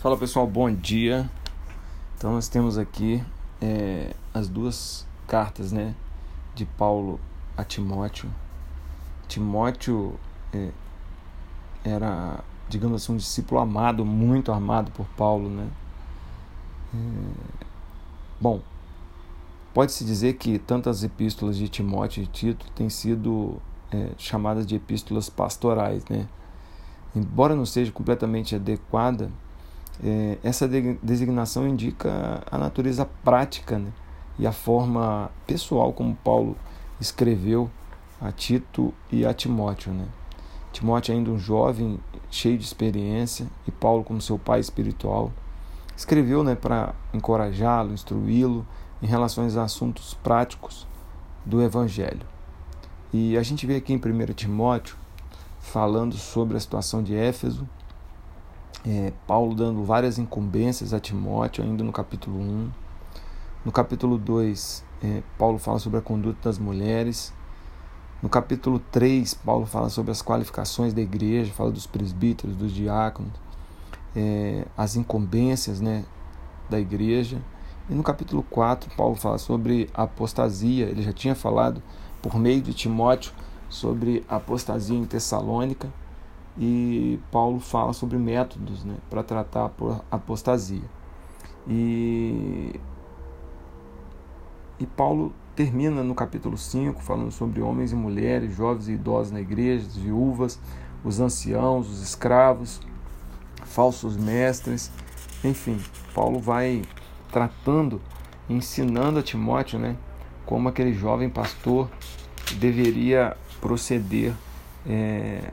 Fala pessoal, bom dia. Então nós temos aqui é, as duas cartas, né, de Paulo a Timóteo. Timóteo é, era, digamos assim, um discípulo amado, muito amado por Paulo, né. É, bom, pode-se dizer que tantas epístolas de Timóteo e Tito têm sido é, chamadas de epístolas pastorais, né. Embora não seja completamente adequada é, essa designação indica a natureza prática né, e a forma pessoal como Paulo escreveu a Tito e a Timóteo. Né? Timóteo, ainda um jovem, cheio de experiência, e Paulo, como seu pai espiritual, escreveu né, para encorajá-lo, instruí-lo em relação a assuntos práticos do Evangelho. E a gente vê aqui em 1 Timóteo falando sobre a situação de Éfeso é, Paulo dando várias incumbências a Timóteo, ainda no capítulo 1. No capítulo 2, é, Paulo fala sobre a conduta das mulheres. No capítulo 3, Paulo fala sobre as qualificações da igreja, fala dos presbíteros, dos diáconos, é, as incumbências né, da igreja. E no capítulo 4, Paulo fala sobre a apostasia. Ele já tinha falado por meio de Timóteo sobre a apostasia em Tessalônica e Paulo fala sobre métodos né, para tratar a apostasia. E, e Paulo termina no capítulo 5 falando sobre homens e mulheres, jovens e idosos na igreja, viúvas, os anciãos, os escravos, falsos mestres, enfim, Paulo vai tratando, ensinando a Timóteo, né, como aquele jovem pastor deveria proceder é,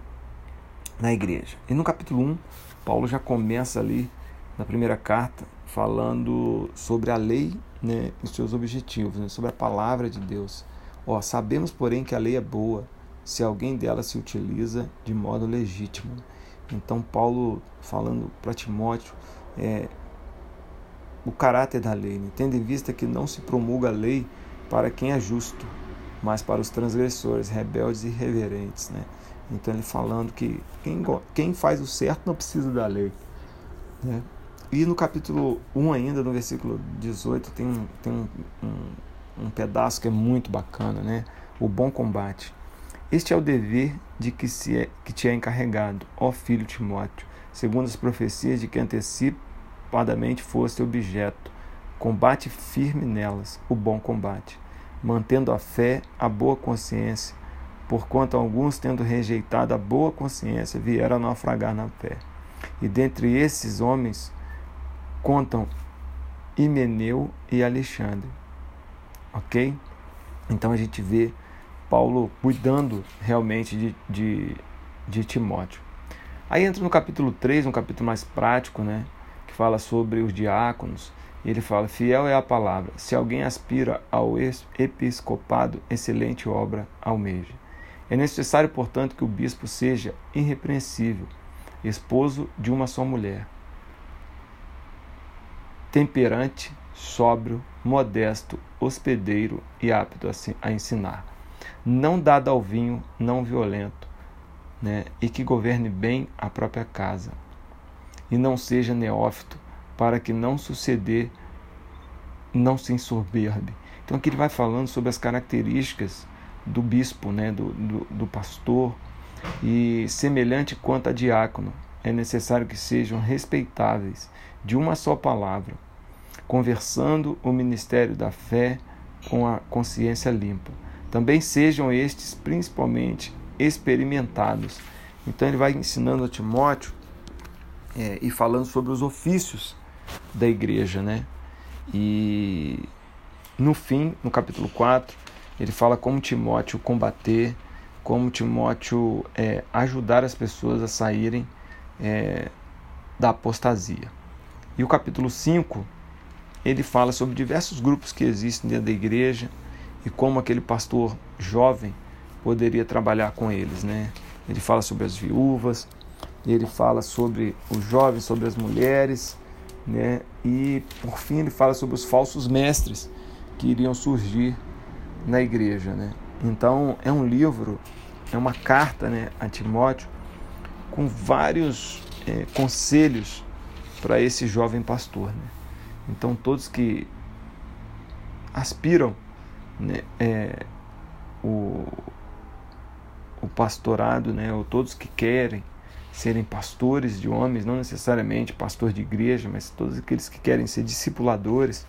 na igreja. E no capítulo 1, Paulo já começa ali na primeira carta falando sobre a lei né, e seus objetivos, né, sobre a palavra de Deus. Ó, sabemos, porém, que a lei é boa se alguém dela se utiliza de modo legítimo. Então, Paulo falando para Timóteo é, o caráter da lei, né? tendo em vista que não se promulga a lei para quem é justo, mas para os transgressores, rebeldes e irreverentes. Né? Então ele falando que quem, quem faz o certo não precisa da lei. Né? E no capítulo 1 ainda, no versículo 18, tem, um, tem um, um, um pedaço que é muito bacana, né? O bom combate. Este é o dever de que, se é, que te é encarregado, ó filho Timóteo, segundo as profecias de que antecipadamente foste objeto. Combate firme nelas, o bom combate, mantendo a fé, a boa consciência, porquanto alguns, tendo rejeitado a boa consciência, vieram a naufragar na fé. E dentre esses homens contam Himeneu e Alexandre. Ok? Então a gente vê Paulo cuidando realmente de, de, de Timóteo. Aí entra no capítulo 3, um capítulo mais prático, né? Que fala sobre os diáconos. E ele fala: Fiel é a palavra. Se alguém aspira ao episcopado, excelente obra almeja. É necessário, portanto, que o bispo seja irrepreensível, esposo de uma só mulher, temperante, sóbrio, modesto, hospedeiro e apto a ensinar, não dado ao vinho, não violento, né, e que governe bem a própria casa, e não seja neófito, para que não suceder, não se ensoberbe. Então aqui ele vai falando sobre as características do bispo, né, do, do, do pastor, e semelhante quanto a diácono, é necessário que sejam respeitáveis, de uma só palavra, conversando o ministério da fé com a consciência limpa. Também sejam estes principalmente experimentados. Então ele vai ensinando a Timóteo é, e falando sobre os ofícios da igreja, né? E no fim, no capítulo 4, ele fala como Timóteo combater, como Timóteo é, ajudar as pessoas a saírem é, da apostasia. E o capítulo 5, ele fala sobre diversos grupos que existem dentro da igreja e como aquele pastor jovem poderia trabalhar com eles. Né? Ele fala sobre as viúvas, ele fala sobre os jovens, sobre as mulheres, né? e por fim ele fala sobre os falsos mestres que iriam surgir na igreja. Né? Então é um livro, é uma carta né, a Timóteo com vários é, conselhos para esse jovem pastor. Né? Então, todos que aspiram né, é, o, o pastorado, né, ou todos que querem serem pastores de homens, não necessariamente pastor de igreja, mas todos aqueles que querem ser discipuladores,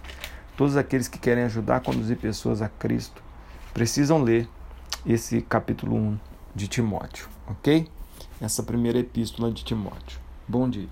todos aqueles que querem ajudar a conduzir pessoas a Cristo, precisam ler esse capítulo 1 de Timóteo, ok? Essa primeira epístola de Timóteo. Bom dia.